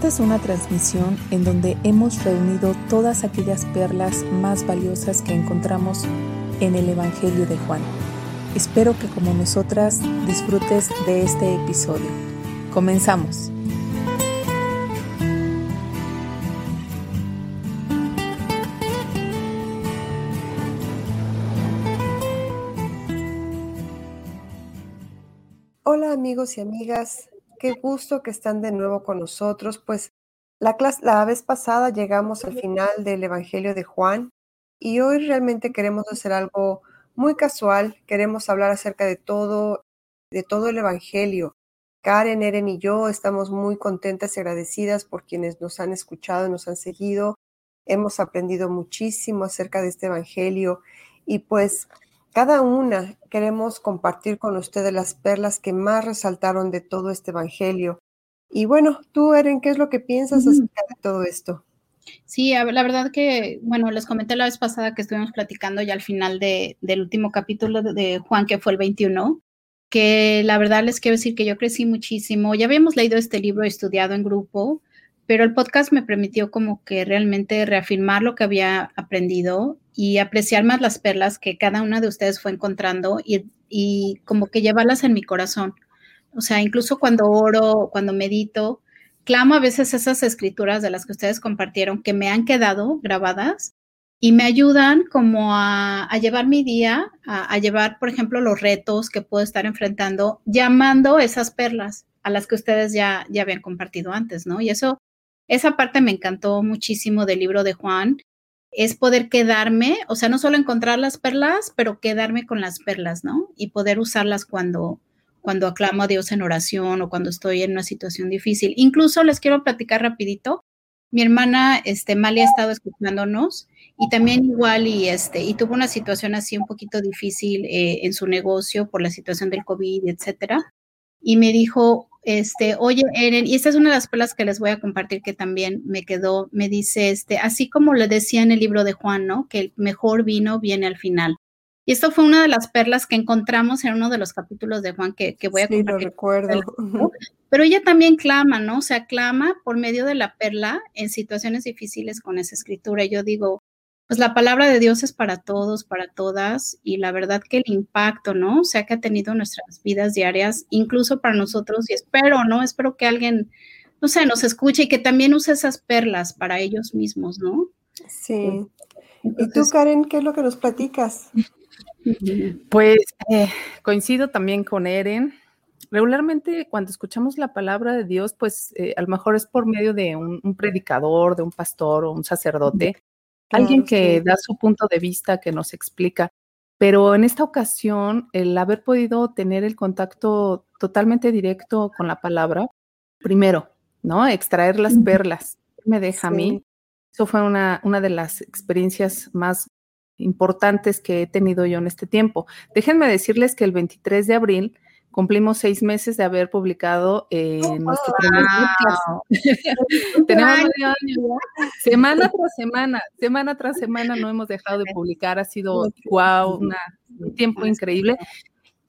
Esta es una transmisión en donde hemos reunido todas aquellas perlas más valiosas que encontramos en el Evangelio de Juan. Espero que como nosotras disfrutes de este episodio. Comenzamos. Hola amigos y amigas, qué gusto que están de nuevo con nosotros. Pues la, la vez pasada llegamos al final del Evangelio de Juan y hoy realmente queremos hacer algo muy casual. Queremos hablar acerca de todo, de todo el Evangelio. Karen, Eren y yo estamos muy contentas y agradecidas por quienes nos han escuchado, nos han seguido. Hemos aprendido muchísimo acerca de este Evangelio y pues cada una queremos compartir con ustedes las perlas que más resaltaron de todo este Evangelio. Y bueno, tú, Eren, ¿qué es lo que piensas acerca de todo esto? Sí, la verdad que, bueno, les comenté la vez pasada que estuvimos platicando ya al final de, del último capítulo de, Juan, que fue el 21, que la verdad les quiero decir que yo crecí muchísimo. Ya habíamos leído este libro, estudiado en grupo, pero el podcast me permitió como que realmente reafirmar lo que había aprendido y apreciar más las perlas que cada una de ustedes fue encontrando y, como que llevarlas en mi corazón. O sea, incluso cuando oro, cuando medito, clamo a veces esas escrituras de las que ustedes compartieron que me han quedado grabadas y me ayudan como a, llevar mi día, a, llevar, por ejemplo, los retos que puedo estar enfrentando, llamando esas perlas a las que ustedes ya, ya habían compartido antes, ¿no? Y eso esa parte me encantó muchísimo del libro de Juan, es poder quedarme, o sea, no solo encontrar las perlas, pero quedarme con las perlas, ¿no? Y poder usarlas cuando, cuando aclamo a Dios en oración o cuando estoy en una situación difícil. Incluso les quiero platicar rapidito. Mi hermana, este, Mali ha estado escuchándonos y también igual y este, y tuvo una situación así un poquito difícil eh, en su negocio por la situación del COVID, etcétera. Y me dijo, este, oye, Eren, y esta es una de las perlas que les voy a compartir que también me quedó, me dice, este, así como le decía en el libro de Juan, ¿no? Que el mejor vino viene al final. Y esto fue una de las perlas que encontramos en uno de los capítulos de Juan que, que voy a sí, Lo recuerdo. Pero ella también clama, ¿no? O sea, clama por medio de la perla en situaciones difíciles con esa escritura. Yo digo, pues la palabra de Dios es para todos, para todas, y la verdad que el impacto, ¿no? O sea, que ha tenido nuestras vidas diarias, incluso para nosotros, y espero, ¿no? Espero que alguien, no sé, nos escuche y que también use esas perlas para ellos mismos, ¿no? Sí. ¿Y tú, Karen, qué es lo que nos platicas? Pues eh, coincido también con Eren. Regularmente cuando escuchamos la palabra de Dios, pues eh, a lo mejor es por medio de un, un, predicador, de un pastor o un sacerdote, alguien que da su punto de vista, que nos explica. Pero en esta ocasión, el haber podido tener el contacto totalmente directo con la palabra, primero, ¿no? Extraer las perlas, me deja a mí. Eso fue una, una de las experiencias más importantes que he tenido yo en este tiempo. Déjenme decirles que el 23 de abril Cumplimos seis meses de haber publicado eh, oh, nuestro primer Tenemos medio año Semana tras semana, semana tras semana no hemos dejado de publicar. Ha sido, wow, un tiempo increíble.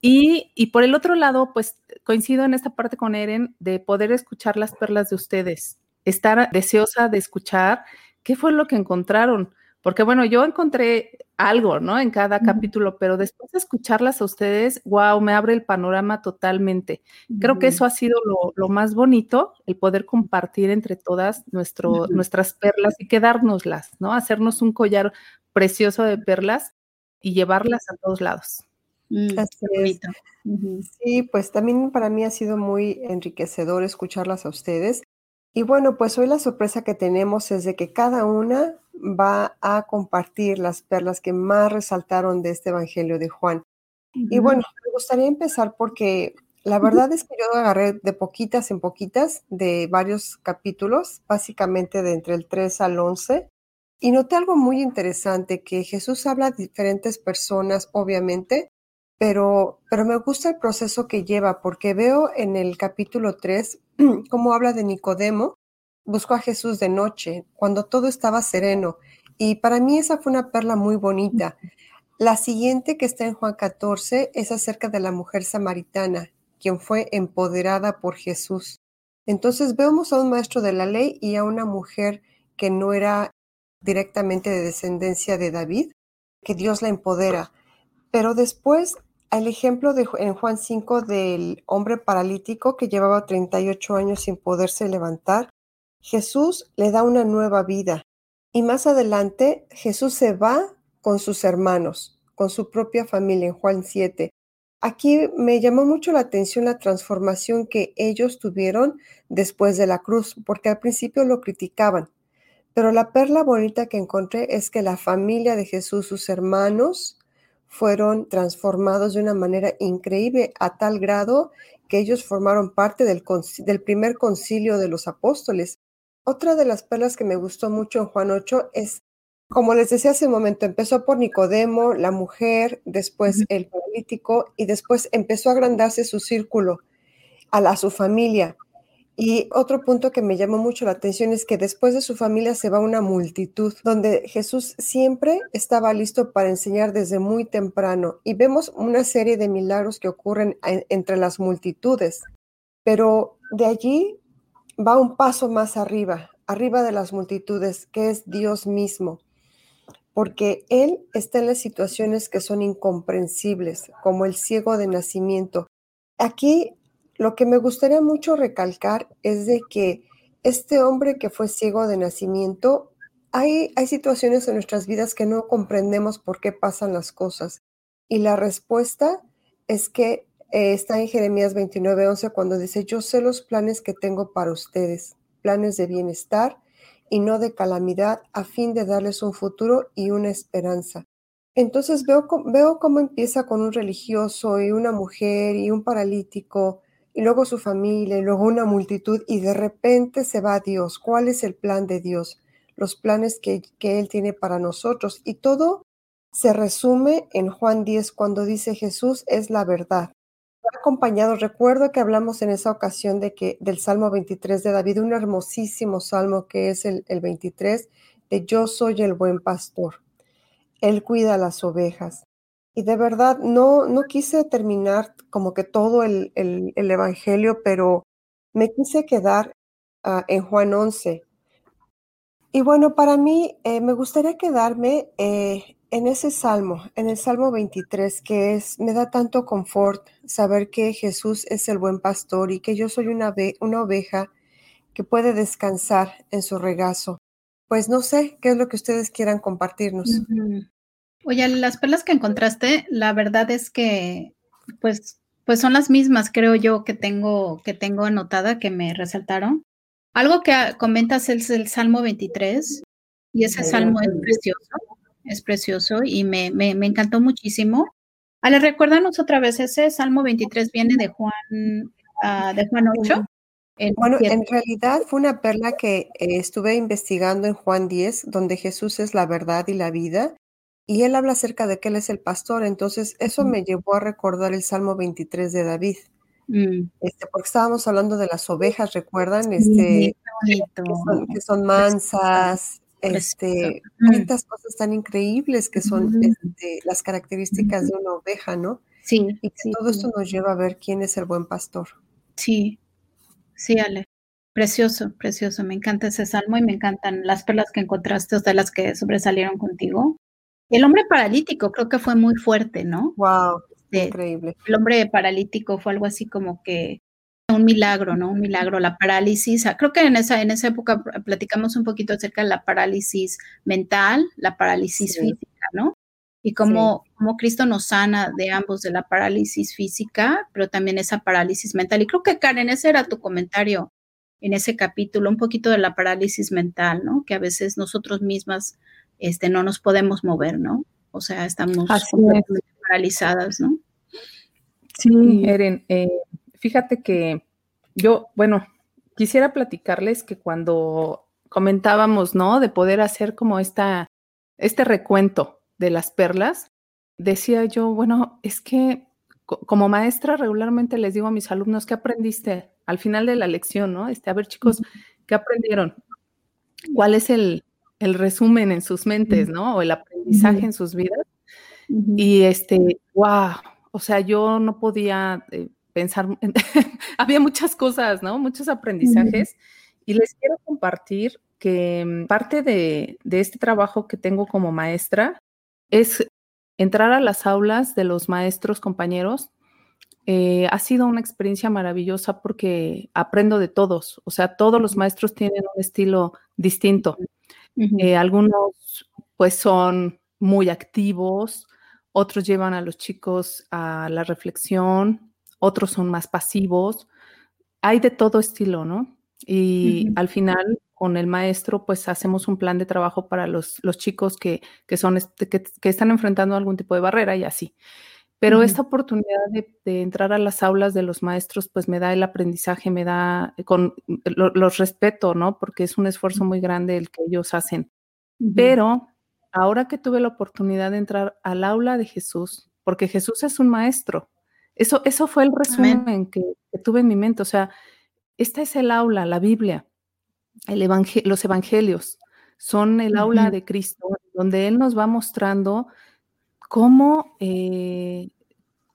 Y, y, por el otro lado, pues coincido en esta parte con Eren de poder escuchar las perlas de ustedes, estar deseosa de escuchar qué fue lo que encontraron porque bueno, yo encontré algo, ¿no? En cada capítulo, pero después de escucharlas a ustedes, wow, me abre el panorama totalmente. Creo que eso ha sido lo, más bonito, el poder compartir entre todas nuestro, nuestras perlas y quedárnoslas, ¿no? Hacernos un collar precioso de perlas y llevarlas a todos lados. Mm, sí, pues también para mí ha sido muy enriquecedor escucharlas a ustedes. Y bueno, pues hoy la sorpresa que tenemos es de que cada una va a compartir las perlas que más resaltaron de este Evangelio de Juan. Y bueno, me gustaría empezar porque la verdad es que yo agarré de poquitas en poquitas de varios capítulos, básicamente de entre el 3 al 11, y noté algo muy interesante, que Jesús habla a diferentes personas, obviamente, pero, pero me gusta el proceso que lleva, porque veo en el capítulo 3 cómo habla de Nicodemo, buscó a Jesús de noche, cuando todo estaba sereno, y para mí esa fue una perla muy bonita. La siguiente que está en Juan 14 es acerca de la mujer samaritana, quien fue empoderada por Jesús. Entonces vemos a un maestro de la ley y a una mujer que no era directamente de descendencia de David, que Dios la empodera. Pero después, el ejemplo de, en Juan 5 del hombre paralítico que llevaba 38 años sin poderse levantar, Jesús le da una nueva vida. Y más adelante, Jesús se va con sus hermanos, con su propia familia en Juan 7. Aquí me llamó mucho la atención la transformación que ellos tuvieron después de la cruz, porque al principio lo criticaban. Pero la perla bonita que encontré es que la familia de Jesús, sus hermanos, fueron transformados de una manera increíble a tal grado que ellos formaron parte del, del primer concilio de los apóstoles. Otra de las perlas que me gustó mucho en Juan 8 es como les decía hace un momento, empezó por Nicodemo, la mujer, después el político y después empezó a agrandarse su círculo a, la, su familia. Y otro punto que me llamó mucho la atención es que después de su familia se va una multitud, donde Jesús siempre estaba listo para enseñar desde muy temprano. Y vemos una serie de milagros que ocurren entre las multitudes. Pero de allí va un paso más arriba, arriba de las multitudes, que es Dios mismo porque Él está en las situaciones que son incomprensibles, como el ciego de nacimiento. Aquí lo que me gustaría mucho recalcar es de que este hombre que fue ciego de nacimiento, hay, hay situaciones en nuestras vidas que no comprendemos por qué pasan las cosas. Y la respuesta es que eh, está en Jeremías 29:11 cuando dice, yo sé los planes que tengo para ustedes, planes de bienestar y no de calamidad, a fin de darles un futuro y una esperanza. Entonces veo, veo cómo empieza con un religioso y una mujer y un paralítico y luego su familia y luego una multitud y de repente se va Dios. ¿Cuál es el plan de Dios? Los planes que, que Él tiene para nosotros. Y todo se resume en Juan 10 cuando dice Jesús es la verdad acompañado, recuerdo que hablamos en esa ocasión de que del Salmo 23 de David, un hermosísimo salmo que es el, 23, de yo soy el buen pastor. Él cuida las ovejas. Y de verdad, no, no quise terminar como que todo el, el, Evangelio, pero me quise quedar ah, en Juan 11. Y bueno, para mí eh, me gustaría quedarme eh, en ese salmo, en el Salmo 23, que es, me da tanto confort saber que Jesús es el buen pastor y que yo soy una, una oveja que puede descansar en su regazo. Pues no sé qué es lo que ustedes quieran compartirnos. Oye, las perlas que encontraste, la verdad es que, pues, pues son las mismas, creo yo, que tengo, que tengo anotada, que me resaltaron. Algo que comentas es el Salmo 23, y ese salmo es precioso es precioso y me, me, encantó muchísimo. Ale, recuérdanos otra vez, ese Salmo 23 viene de Juan, uh, de Juan 8. bueno, en realidad fue una perla que eh, estuve investigando en Juan 10, donde Jesús es la verdad y la vida, y él habla acerca de que él es el pastor, entonces eso me llevó a recordar el Salmo 23 de David. Mm. Este, porque estábamos hablando de las ovejas, ¿recuerdan? Este, que son mansas, este, estas cosas tan increíbles que son este, las características de una oveja, ¿no? Sí. Y que todo esto nos lleva a ver quién es el buen pastor. Sí, sí, Ale. Precioso, precioso. Me encanta ese salmo y me encantan las perlas que encontraste, o sea, las que sobresalieron contigo. El hombre paralítico creo que fue muy fuerte, ¿no? Wow, este, increíble. El hombre paralítico fue algo así como que un milagro, ¿no? Un milagro, la parálisis. Ah, creo que en esa, en esa época platicamos un poquito acerca de la parálisis mental, la parálisis física, ¿no? Y cómo, Cristo nos sana de ambos, de la parálisis física, pero también esa parálisis mental. Y creo que Karen, ese era tu comentario en ese capítulo, un poquito de la parálisis mental, ¿no? Que a veces nosotros mismas este, no nos podemos mover, ¿no? O sea, estamos paralizadas, ¿no? Sí, Eren, eh, fíjate que yo, bueno, quisiera platicarles que cuando comentábamos, ¿no? De poder hacer como esta, este recuento de las perlas, decía yo, bueno, es que como maestra regularmente les digo a mis alumnos, ¿qué aprendiste al final de la lección, no? Este, a ver, chicos, ¿qué aprendieron? ¿Cuál es el, el resumen en sus mentes, no? O el aprendizaje en sus vidas. Y este, wow, o sea, yo no podía eh, pensar, había muchas cosas, ¿no? Muchos aprendizajes. Y les quiero compartir que mm, parte de, este trabajo que tengo como maestra es entrar a las aulas de los maestros compañeros. Eh, ha sido una experiencia maravillosa porque aprendo de todos, o sea, todos los maestros tienen un estilo distinto. Eh, algunos pues son muy activos, otros llevan a los chicos a la reflexión, otros son más pasivos. Hay de todo estilo, ¿no? Y al final, con el maestro, pues hacemos un plan de trabajo para los, los chicos que, que son, este, que, están enfrentando algún tipo de barrera y así. Pero esta oportunidad de, entrar a las aulas de los maestros, pues me da el aprendizaje, me da, con, los respeto, ¿no? Porque es un esfuerzo muy grande el que ellos hacen. Pero ahora que tuve la oportunidad de entrar al aula de Jesús, porque Jesús es un maestro, eso, eso fue el resumen que, que, tuve en mi mente. O sea, esta es el aula, la Biblia, el los evangelios, son el aula de Cristo, donde Él nos va mostrando cómo, eh,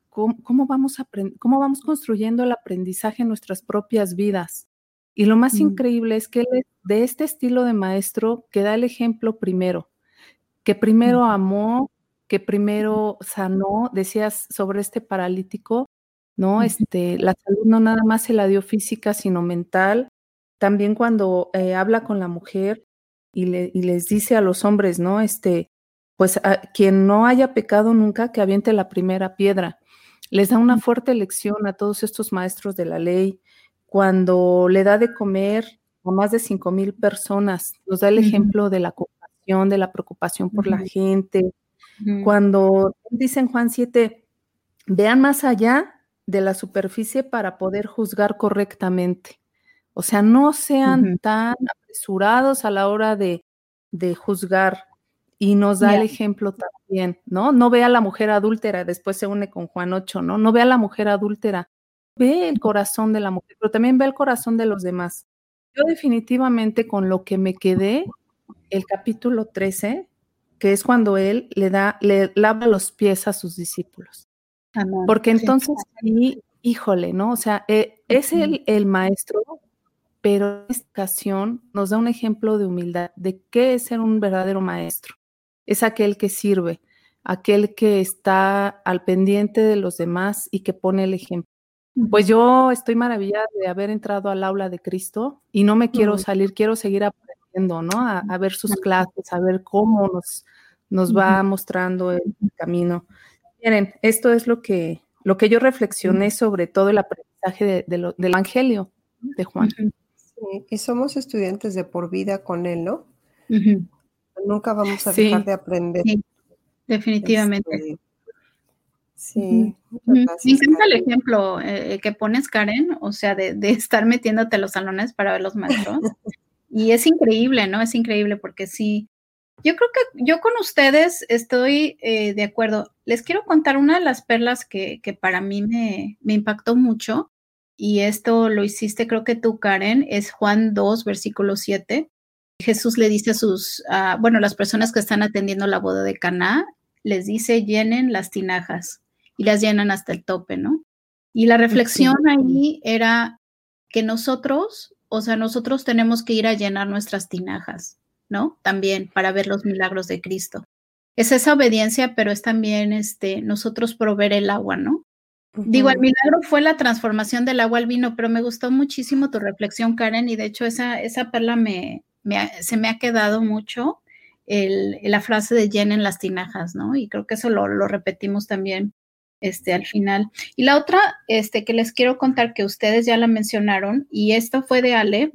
cómo, vamos cómo vamos construyendo el aprendizaje en nuestras propias vidas. Y lo más increíble es que de este estilo de maestro que da el ejemplo primero, que primero amó, que primero sanó, decías sobre este paralítico, ¿no? Este, la salud no nada más se la dio física, sino mental. También cuando eh, habla con la mujer y, le, y, les dice a los hombres, ¿no? Este, pues a, quien no haya pecado nunca, que aviente la primera piedra. Les da una fuerte lección a todos estos maestros de la ley. Cuando le da de comer a más de cinco mil personas, nos da el ejemplo de la compasión, de la preocupación por la gente. Cuando dice en Juan 7, vean más allá de la superficie para poder juzgar correctamente. O sea, no sean tan apresurados a la hora de, juzgar. Y nos da el ejemplo también, ¿no? No ve a la mujer adúltera, después se une con Juan 8, ¿no? No ve a la mujer adúltera, ve el corazón de la mujer, pero también ve el corazón de los demás. Yo definitivamente con lo que me quedé, el capítulo 13, que es cuando él le da, le lava los pies a sus discípulos. Porque entonces ahí, híjole, ¿no? O sea, eh, es el, el, maestro, pero en esta ocasión nos da un ejemplo de humildad, de qué es ser un verdadero maestro. Es aquel que sirve, aquel que está al pendiente de los demás y que pone el ejemplo. Pues yo estoy maravillada de haber entrado al aula de Cristo y no me quiero salir, quiero seguir aprendiendo, ¿no? A, a, ver sus clases, a ver cómo nos, nos va mostrando el camino. Miren, esto es lo que, lo que yo reflexioné sobre todo el aprendizaje del Evangelio de Juan. y somos estudiantes de por vida con él, ¿no? Nunca vamos a dejar de aprender. definitivamente. Este, sí. Me encanta el ejemplo eh, que pones, Karen, o sea, de, de, estar metiéndote a los salones para ver los maestros. y es increíble, ¿no? Es increíble porque sí, yo creo que yo con ustedes estoy eh, de acuerdo. Les quiero contar una de las perlas que, que para mí me, me, impactó mucho, y esto lo hiciste, creo que tú, Karen, es Juan 2, versículo 7. Jesús le dice a sus, bueno, las personas que están atendiendo la boda de Caná, les dice llenen las tinajas y las llenan hasta el tope, ¿no? Y la reflexión ahí era que nosotros, o sea, nosotros tenemos que ir a llenar nuestras tinajas ¿no? También para ver los milagros de Cristo. Es esa obediencia, pero es también este, nosotros proveer el agua, ¿no? Digo, el milagro fue la transformación del agua al vino, pero me gustó muchísimo tu reflexión, Karen, y de hecho esa, esa perla me, se me ha quedado mucho, el, la frase de llenen las tinajas, ¿no? Y creo que eso lo, repetimos también este, al final. Y la otra este, que les quiero contar, que ustedes ya la mencionaron, y esto fue de Ale,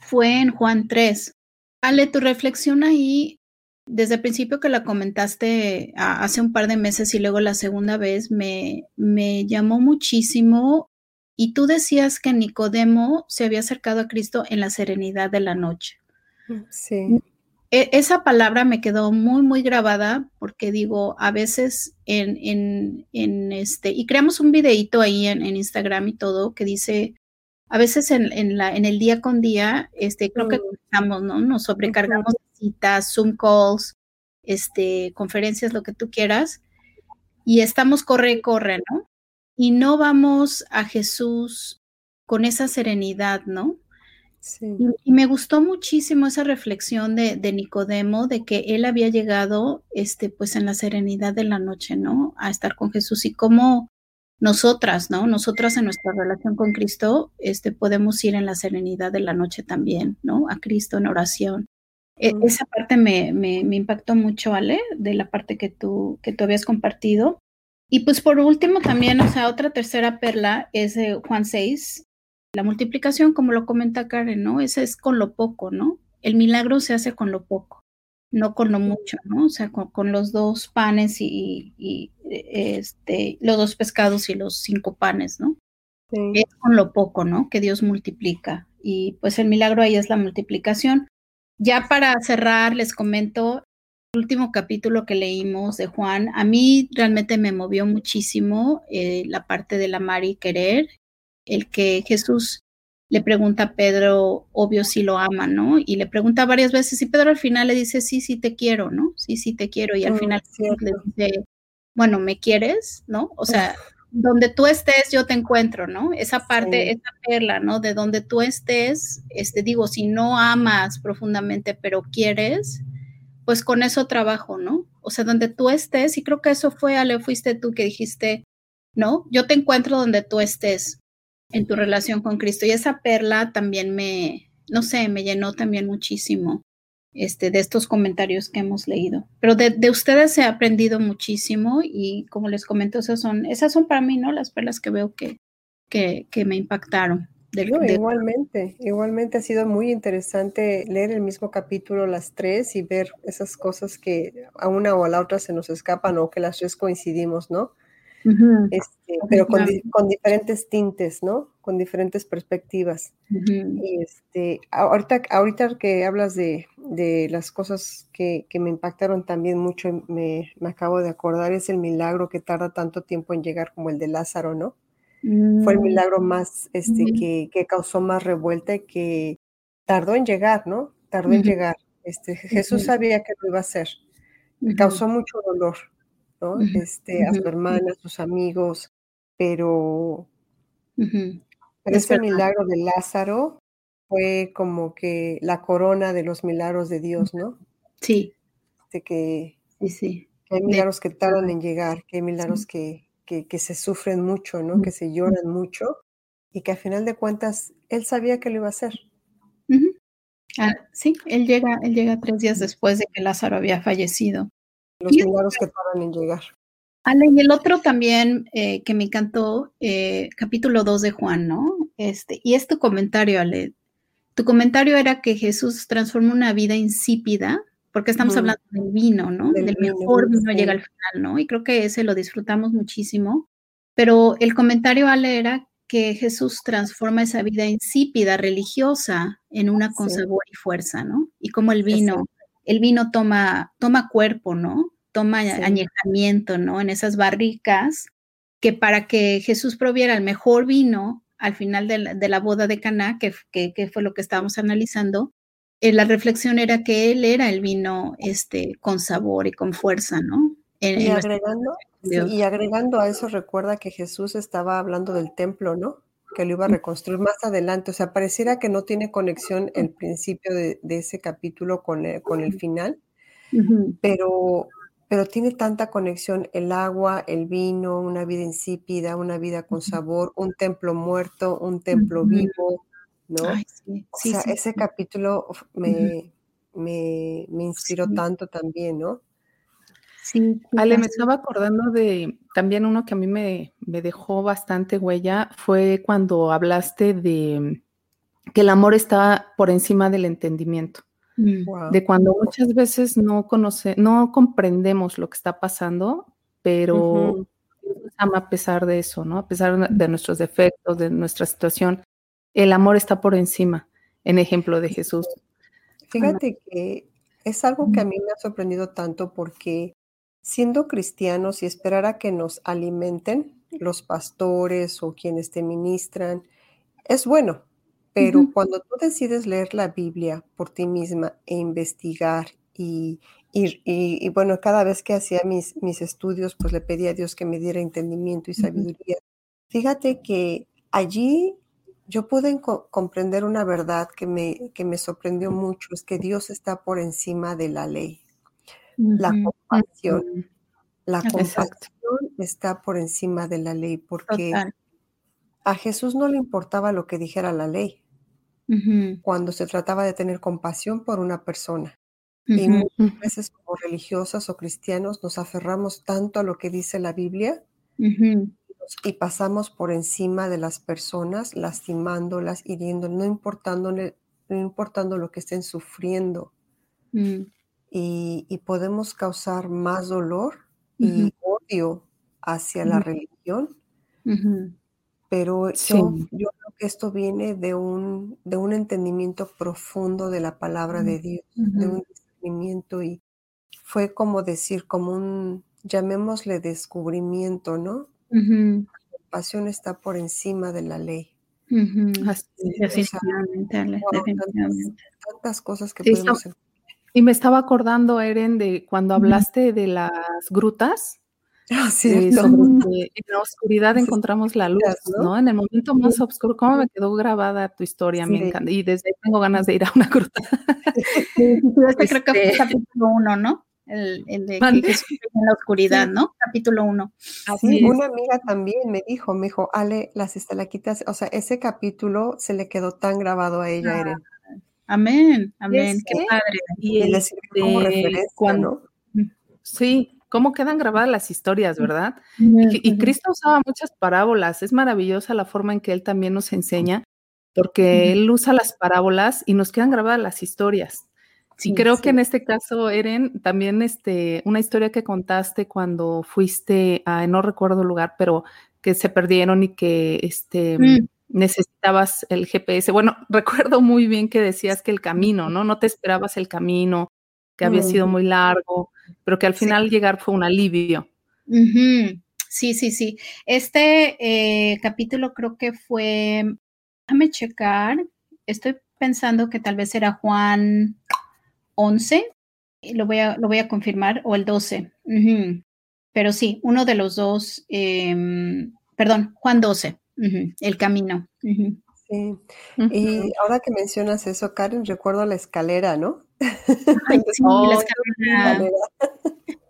fue en Juan 3. Ale, tu reflexión ahí, desde el principio que la comentaste hace un par de meses y luego la segunda vez, me, me llamó muchísimo. Y tú decías que Nicodemo se había acercado a Cristo en la serenidad de la noche. Mm, sí. E, esa palabra me quedó muy, muy grabada porque digo, a veces en, en, en este, y creamos un videito ahí en, en Instagram y todo que dice, a veces en, en, la, en el día con día, este, creo que estamos, ¿no? Nos sobrecargamos de citas, Zoom calls, este, conferencias, lo que tú quieras, y estamos corre, corre, ¿no? Y no vamos a Jesús con esa serenidad, ¿no? Y, me gustó muchísimo esa reflexión de, Nicodemo, de que él había llegado, este, pues en la serenidad de la noche, ¿no? A estar con Jesús y cómo nosotras, ¿no? Nosotras en nuestra relación con Cristo, este, podemos ir en la serenidad de la noche también, ¿no? A Cristo en oración. E, esa parte me, me, me, impactó mucho, Ale, de la parte que tú, que tú habías compartido. Y pues por último también, o sea, otra tercera perla es de Juan 6, la multiplicación, como lo comenta Karen, ¿no? Ese es con lo poco, ¿no? El milagro se hace con lo poco, no con lo mucho, ¿no? O sea, con, los dos panes y, este, los dos pescados y los cinco panes, ¿no? Es con lo poco, ¿no? Que Dios multiplica. Y pues el milagro ahí es la multiplicación. Ya para cerrar, les comento último capítulo que leímos de Juan. A mí realmente me movió muchísimo eh, la parte del amar y querer el que Jesús le pregunta a Pedro, obvio si lo ama, ¿no? Y le pregunta varias veces y Pedro al final le dice, sí, sí te quiero, ¿no? Sí, sí te quiero. Y al mm, final le dice, bueno, ¿me quieres? ¿No? O sea, donde tú estés, yo te encuentro, ¿no? Esa parte, esa perla, ¿no? De donde tú estés, este, digo, si no amas profundamente, pero quieres, pues con eso trabajo, ¿no? O sea, donde tú estés, y creo que eso fue, Ale, fuiste tú que dijiste, ¿no? Yo te encuentro donde tú estés en tu relación con Cristo. Y esa perla también me, no sé, me llenó también muchísimo este, de estos comentarios que hemos leído. Pero de, ustedes he aprendido muchísimo y como les comento, esas son, esas son para mí, ¿no? Las perlas que veo que, que, que me impactaron. Igualmente, igualmente ha sido muy interesante leer el mismo capítulo las tres y ver esas cosas que a una o a la otra se nos escapan o que las tres coincidimos, ¿no? este, pero con, con, diferentes tintes, ¿no? Con diferentes perspectivas. y este, ahorita, ahorita que hablas de, de las cosas que, que, me impactaron también mucho, me, me, acabo de acordar, es el milagro que tarda tanto tiempo en llegar como el de Lázaro, ¿no? Fue el mm. milagro más, este, que, que, causó más revuelta y que tardó en llegar, ¿no? Tardó en llegar. Este, Jesús sabía que lo iba a hacer. Causó mucho dolor, este, a su hermana, a sus amigos, pero, ese milagro de Lázaro fue como que la corona de los milagros de Dios, ¿no? Sí. De que, sí, sí. hay milagros que tardan en llegar, que hay milagros que, que, se sufren mucho, ¿no? Que se lloran mucho y que a final de cuentas él sabía que lo iba a hacer. Ah, sí, él llega, él llega tres días después de que Lázaro había fallecido los milagros que tardan en llegar. Ale, y el otro también eh, que me encantó, eh, capítulo 2 de Juan, ¿no? Este, y es tu comentario, Ale. Tu comentario era que Jesús transforma una vida insípida, porque estamos hablando del vino, ¿no? Del, mejor vino llega al final, ¿no? Y creo que ese lo disfrutamos muchísimo. Pero el comentario, Ale, era que Jesús transforma esa vida insípida, religiosa, en una con sabor y fuerza, ¿no? Y como el vino el vino toma, toma cuerpo, ¿no? Toma añejamiento, ¿no? En esas barricas, que para que Jesús proviera el mejor vino al final de la, boda de Caná, que, que, fue lo que estábamos analizando, eh, la reflexión era que él era el vino este, con sabor y con fuerza, ¿no? y, agregando, y agregando a eso, recuerda que Jesús estaba hablando del templo, ¿no? que lo iba a reconstruir más adelante. O sea, pareciera que no tiene conexión el principio de, ese capítulo con el, con el final, pero, pero tiene tanta conexión el agua, el vino, una vida insípida, una vida con sabor, un templo muerto, un templo vivo, ¿no? o sea, ese capítulo me, me, me inspiró tanto también, ¿no? Sí. Ale, me estaba acordando de también uno que a mí me, dejó bastante huella, fue cuando hablaste de que el amor está por encima del entendimiento. Mm. De cuando muchas veces no conoce, no comprendemos lo que está pasando, pero ama a pesar de eso, ¿no? A pesar de nuestros defectos, de nuestra situación, el amor está por encima, en ejemplo de Jesús. Fíjate que es algo que a mí me ha sorprendido tanto porque siendo cristianos y esperar a que nos alimenten los pastores o quienes te ministran, es bueno, pero cuando tú decides leer la Biblia por ti misma e investigar y, y, bueno, cada vez que hacía mis, mis estudios, pues le pedí a Dios que me diera entendimiento y sabiduría. Fíjate que allí yo pude comprender una verdad que me, que me sorprendió mucho, es que Dios está por encima de la ley. La compasión. La compasión está por encima de la ley porque a Jesús no le importaba lo que dijera la ley cuando se trataba de tener compasión por una persona. Y muchas veces como religiosas o cristianos nos aferramos tanto a lo que dice la Biblia y pasamos por encima de las personas, lastimándolas, hiriendo, no importando, no importando lo que estén sufriendo. Mm. y, podemos causar más dolor y odio hacia la religión. Pero yo, creo que esto viene de un, de un entendimiento profundo de la palabra de Dios, de un discernimiento y fue como decir, como un, llamémosle descubrimiento, ¿no? La pasión está por encima de la ley. tantas, cosas que podemos Y me estaba acordando, Eren, de cuando hablaste de las grutas. Ah, sí, en la oscuridad encontramos la luz, ¿no? En el momento más oscuro, ¿cómo me quedó grabada tu historia? Me encanta. Y desde ahí tengo ganas de ir a una gruta. Sí, este creo que fue este capítulo uno, ¿no? El, el de que en la oscuridad, ¿no? Capítulo 1. Así una amiga también me dijo, me dijo, Ale, las estalaquitas, o sea, ese capítulo se le quedó tan grabado a ella, Eren. Amén, amén, qué padre. Y, y como referencia, cuando, Sí, cómo quedan grabadas las historias, ¿verdad? Y, Cristo usaba muchas parábolas, es maravillosa la forma en que Él también nos enseña, porque Él usa las parábolas y nos quedan grabadas las historias. Sí, creo que en este caso, Eren, también este, una historia que contaste cuando fuiste a, no recuerdo el lugar, pero que se perdieron y que este, mm. necesitabas el GPS. Bueno, recuerdo muy bien que decías que el camino, ¿no? No te esperabas el camino, que había sido muy largo, pero que al final llegar fue un alivio. Sí, sí, sí. Este eh, capítulo creo que fue, déjame checar, estoy pensando que tal vez era Juan 11, lo voy a, lo voy a confirmar, o el 12. Pero sí, uno de los dos, em, perdón, Juan 12, el camino. Sí. Y ahora que mencionas eso, Karen, recuerdo la escalera, ¿no? Ay, sí, la escalera.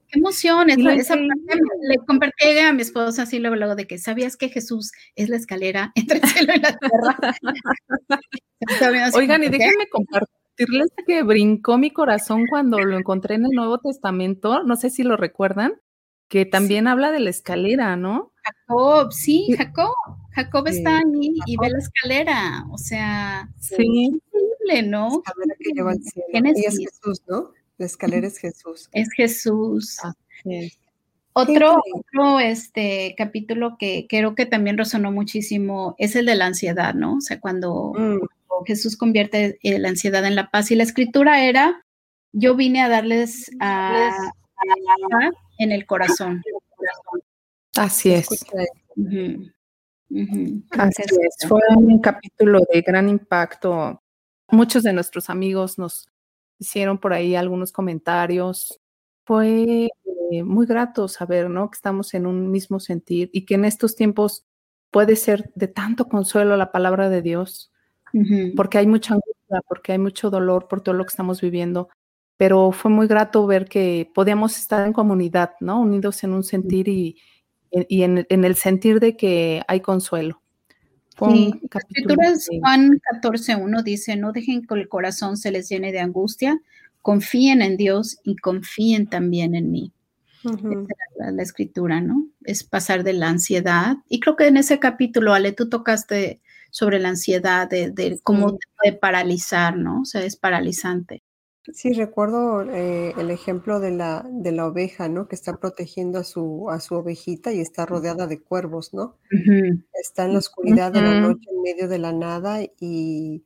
Qué emoción, esa parte le compartí a mi esposa así luego, luego de que sabías que Jesús es la escalera entre el cielo y la tierra. Oigan, y déjenme compartir decirles que brincó mi corazón cuando lo encontré en el Nuevo Testamento, no sé si lo recuerdan, que también habla de la escalera, ¿no? Jacob, sí, Jacob. Jacob está ahí y ve la escalera, o sea, sí. increíble, ¿no? La escalera que lleva al cielo. Y es Jesús, ¿no? La escalera es Jesús. Es Jesús. Otro, otro este, capítulo que creo que también resonó muchísimo es el de la ansiedad, ¿no? O sea, cuando, mm. Jesús convierte eh, la ansiedad en la paz. Y la escritura era, yo vine a darles a, en el corazón. Así es. Así es. Fue un capítulo de gran impacto. Muchos de nuestros amigos nos hicieron por ahí algunos comentarios. Fue eh, muy grato saber, ¿no? Que estamos en un mismo sentir y que en estos tiempos puede ser de tanto consuelo la palabra de Dios porque hay mucha angustia, porque hay mucho dolor por todo lo que estamos viviendo. Pero fue muy grato ver que podíamos estar en comunidad, ¿no? Unidos en un sentir y, y en, en, el sentir de que hay consuelo. Sí, Escrituras Juan 14.1 dice, no dejen que el corazón se les llene de angustia, confíen en Dios y confíen también en mí. es la, escritura, ¿no? Es pasar de la ansiedad. Y creo que en ese capítulo, Ale, tú tocaste sobre la ansiedad, de, cómo te puede paralizar, ¿no? O sea, es paralizante. Sí, recuerdo eh, el ejemplo de la, de la oveja, ¿no? Que está protegiendo a su, a su ovejita y está rodeada de cuervos, ¿no? Está en la oscuridad de la noche, en medio de la nada, y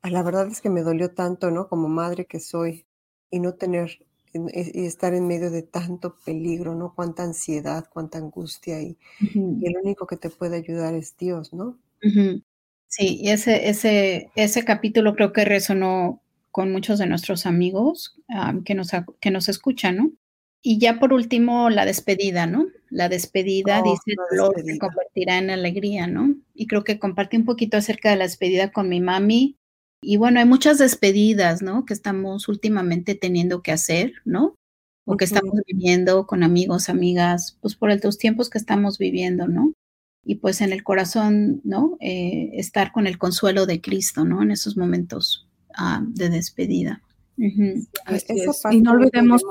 ah, la verdad es que me dolió tanto, ¿no? Como madre que soy, y no tener, y estar en medio de tanto peligro, ¿no? Cuánta ansiedad, cuánta angustia, y, el único que te puede ayudar es Dios, ¿no? Sí, y ese, ese, ese capítulo creo que resonó con muchos de nuestros amigos que, nos, que nos escuchan, ¿no? Y ya por último, la despedida, ¿no? La despedida, oh, dice, el dolor se convertirá en alegría, ¿no? y creo que compartí un poquito acerca de la despedida con mi mami. Y bueno, hay muchas despedidas, ¿no? Que estamos últimamente teniendo que hacer, ¿no? O que estamos viviendo con amigos, amigas, pues por los tiempos que estamos viviendo, ¿no? Y pues en el corazón, ¿no? Eh, estar con el consuelo de Cristo, ¿no? En esos momentos ah, de despedida. Y no olvidemos,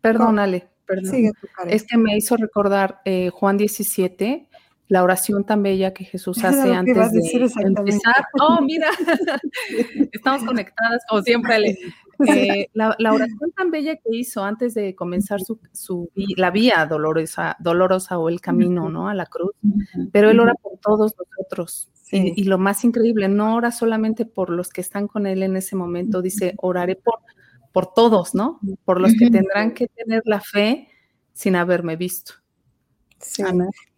perdónale, perdón, es que me hizo recordar eh, Juan 17, la oración tan bella que Jesús hace antes de empezar. Oh, mira, estamos conectadas como siempre. Eh, la, oración tan bella que hizo antes de comenzar su, su, la vía dolorosa, dolorosa o el camino, ¿no? A la cruz. Pero él ora por todos nosotros. Y, lo más increíble, no ora solamente por los que están con él en ese momento, dice, oraré por, por todos, ¿no? Por los que tendrán que tener la fe sin haberme visto. Sí.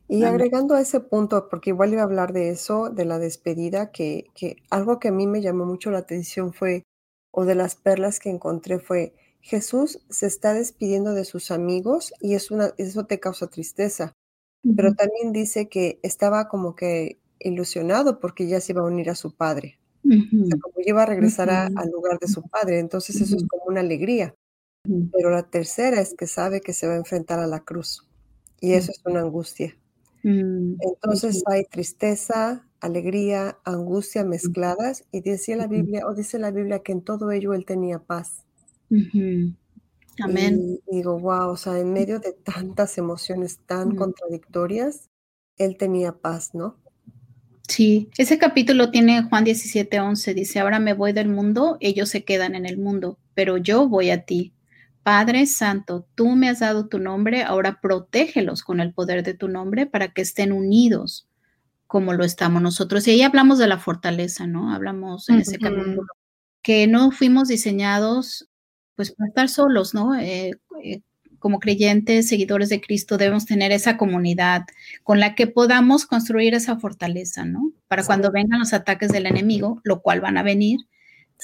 Y agregando a ese punto, porque igual iba a hablar de eso, de la despedida, que, que algo que a mí me llamó mucho la atención fue, o de las perlas que encontré fue, Jesús se está despidiendo de sus amigos y es una, eso te causa tristeza. Pero también dice que estaba como que ilusionado porque ya se iba a unir a su padre. como iba a regresar al lugar de su padre, entonces eso es como una alegría. Pero la tercera es que sabe que se va a enfrentar a la cruz y eso es una angustia. Mm, entonces hay tristeza, alegría, angustia mezcladas y decía la Biblia, o dice la Biblia que en todo ello él tenía paz. Amén. Y digo, wow, o sea, en medio de tantas emociones tan contradictorias, él tenía paz, ¿no? Sí, ese capítulo tiene Juan 17, 11, dice, ahora me voy del mundo, ellos se quedan en el mundo, pero yo voy a ti. Padre Santo, tú me has dado tu nombre, ahora protégelos con el poder de tu nombre para que estén unidos como lo estamos nosotros. Y ahí hablamos de la fortaleza, ¿no? Hablamos en ese capítulo que no fuimos diseñados pues para estar solos, ¿no? Eh, eh, como creyentes, seguidores de Cristo, debemos tener esa comunidad con la que podamos construir esa fortaleza, ¿no? Para cuando vengan los ataques del enemigo, lo cual van a venir,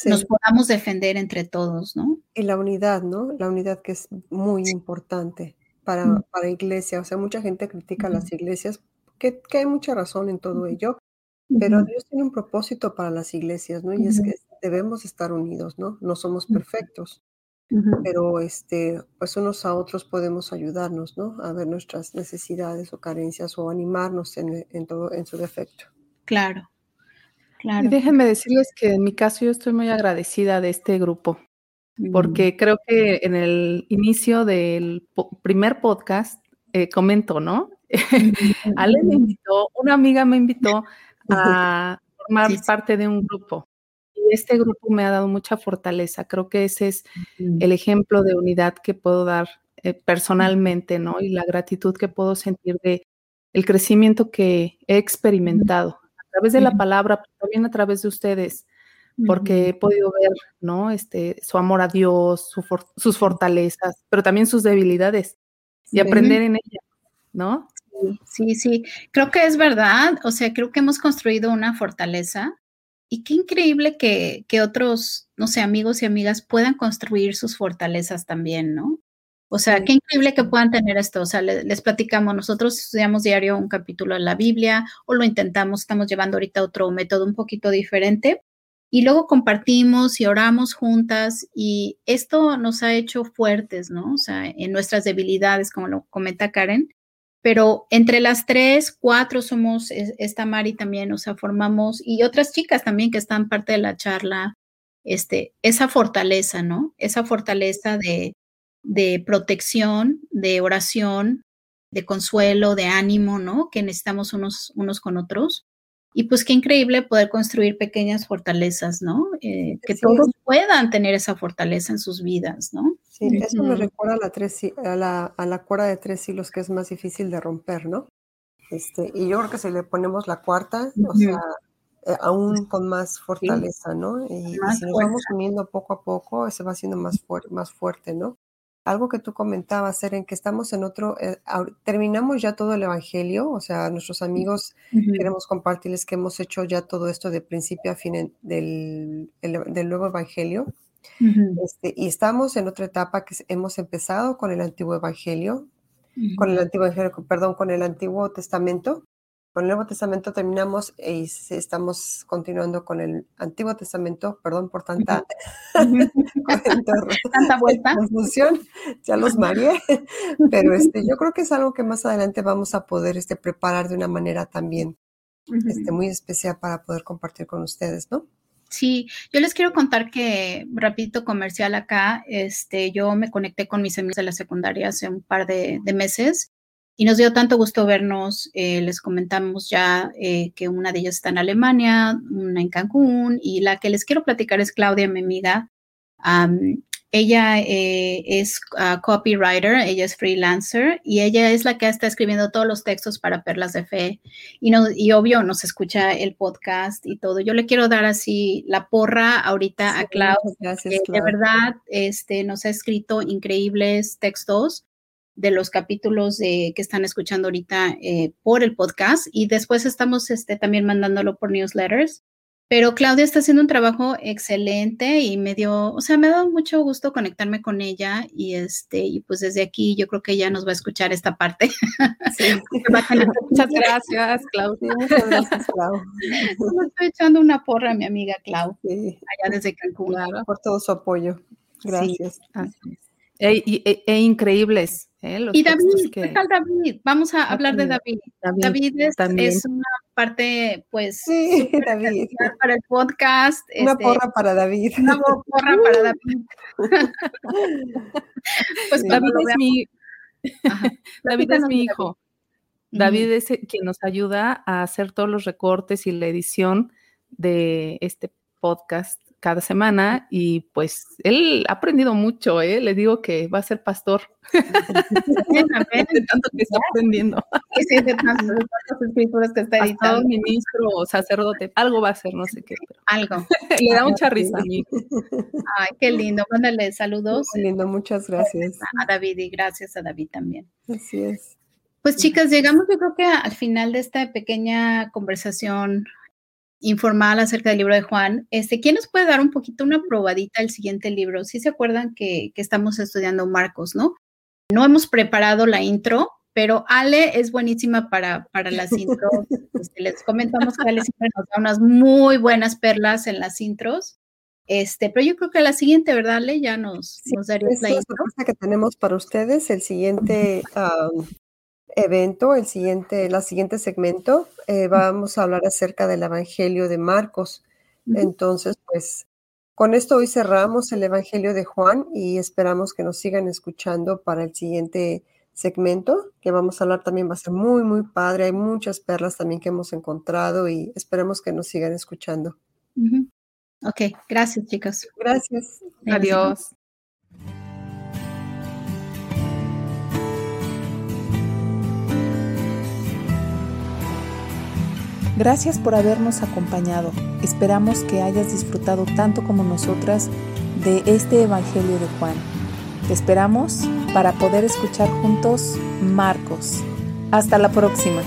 nos podamos defender entre todos, ¿no? Y la unidad, ¿no? La unidad que es muy importante para, para iglesia. O sea, mucha gente critica las iglesias, que, que, hay mucha razón en todo ello, pero Dios tiene un propósito para las iglesias, ¿no? Y es que debemos estar unidos, ¿no? No somos perfectos, pero este, pues unos a otros podemos ayudarnos, ¿no? A ver nuestras necesidades o carencias o animarnos en, en todo, en su defecto. Claro. Y déjenme decirles que en mi caso yo estoy muy agradecida de este grupo, mm. porque creo que en el inicio del primer podcast eh, comento, ¿no? Ale me invitó, una amiga me invitó a formar parte de un grupo. Y este grupo me ha dado mucha fortaleza. Creo que ese es el ejemplo de unidad que puedo dar eh, personalmente, ¿no? Y la gratitud que puedo sentir de el crecimiento que he experimentado través de la palabra, también a través de ustedes, porque he podido ver, ¿no? Este, su amor a Dios, sus fortalezas, pero también sus debilidades y aprender en ellas, ¿no? Sí, sí, creo que es verdad, o sea, creo que hemos construido una fortaleza y qué increíble que, que otros, no sé, amigos y amigas puedan construir sus fortalezas también, ¿no? O sea, qué increíble que puedan tener esto. O sea, les, platicamos, nosotros estudiamos diario un capítulo de la Biblia o lo intentamos, estamos llevando ahorita otro método un poquito diferente. Y luego compartimos y oramos juntas y esto nos ha hecho fuertes, ¿no? O sea, en nuestras debilidades, como lo comenta Karen. Pero entre las tres, cuatro somos, esta Mari también, o sea, formamos, y otras chicas también que están parte de la charla, este, esa fortaleza, ¿no? Esa fortaleza de, de protección, de oración, de consuelo, de ánimo, ¿no? Que necesitamos unos, unos con otros. Y pues qué increíble poder construir pequeñas fortalezas, ¿no? Eh, que todos puedan tener esa fortaleza en sus vidas, ¿no? Sí, eso me recuerda a la, tres, a, la, a la cuerda de tres hilos que es más difícil de romper, ¿no? Este, y yo creo que si le ponemos la cuarta, o sea, eh, aún con más fortaleza, ¿no? Y, si nos vamos uniendo poco a poco, se va haciendo más, más fuerte, ¿no? Algo que tú comentabas, en que estamos en otro, eh, terminamos ya todo el Evangelio, o sea, nuestros amigos queremos compartirles que hemos hecho ya todo esto de principio a fin del, del nuevo Evangelio. este, y estamos en otra etapa que hemos empezado con el antiguo Evangelio, con el antiguo Evangelio, perdón, con el Antiguo Testamento, con el Nuevo Testamento terminamos y estamos continuando con el Antiguo Testamento, perdón por tanta, tanta vuelta. confusión, ya los mareé, pero este, yo creo que es algo que más adelante vamos a poder este, preparar de una manera también este, muy especial para poder compartir con ustedes, ¿no? Sí, yo les quiero contar que, rapidito comercial acá, este, yo me conecté con mis amigos de la secundaria hace un par de, meses y nos dio tanto gusto vernos. Eh, les comentamos ya eh, que una de ellas está en Alemania, una en Cancún y la que les quiero platicar es Claudia, mi amiga. Ella eh, es ah, copywriter, ella es freelancer y ella es la que está escribiendo todos los textos para Perlas de Fe. Y, no, y obvio nos escucha el podcast y todo. Yo le quiero dar así la porra ahorita a Clau, que de verdad este, nos ha escrito increíbles textos de los capítulos de, que están escuchando ahorita eh, por el podcast y después estamos este, también mandándolo por newsletters. Pero Claudia está haciendo un trabajo excelente y me dio, o sea, me ha dado mucho gusto conectarme con ella y este, y pues desde aquí yo creo que ella nos va a escuchar esta parte. Sí. Muchas gracias, Claudia. Muchas gracias, Clau. estoy echando una porra a mi amiga Clau, allá desde Cancún. por todo su apoyo. Gracias. E, e, e, increíbles. ¿eh? y David, ¿qué tal David? Vamos a hablar de David. David, es, una parte, pues, sí, David. para el podcast. Una este, porra para David. Una porra para David. pues David es mi, David es mi hijo. David es quien nos ayuda a hacer todos los recortes y la edición de este podcast cada semana y pues él ha aprendido mucho, ¿eh? Le digo que va a ser pastor. tanto que está aprendiendo. Sí, de escrituras que está editando. ministro o sacerdote, algo va a ser, no sé qué. Algo. Le da mucha risa a mí. Ay, qué lindo. Mándale saludos. Lindo, muchas gracias. A David y gracias a David también. Así es. Pues chicas, llegamos yo creo que al final de esta pequeña conversación informal acerca del libro de Juan. Este, ¿Quién nos puede dar un poquito una probadita al siguiente libro? Si se acuerdan que, estamos estudiando Marcos, ¿no? No hemos preparado la intro, pero Ale es buenísima para, para las intros. Este, les comentamos que Ale siempre nos da unas muy buenas perlas en las intros. Este, pero yo creo que la siguiente, ¿verdad, Ale? Ya nos, nos daría la intro. La que tenemos para ustedes, el siguiente evento, el siguiente, la siguiente segmento, eh, vamos a hablar acerca del Evangelio de Marcos. Entonces, pues con esto hoy cerramos el Evangelio de Juan y esperamos que nos sigan escuchando para el siguiente segmento, que vamos a hablar también va a ser muy, muy padre. Hay muchas perlas también que hemos encontrado y esperemos que nos sigan escuchando. Ok, gracias chicos. Gracias. Adiós. Gracias por habernos acompañado. Esperamos que hayas disfrutado tanto como nosotras de este Evangelio de Juan. Te esperamos para poder escuchar juntos Marcos. Hasta la próxima.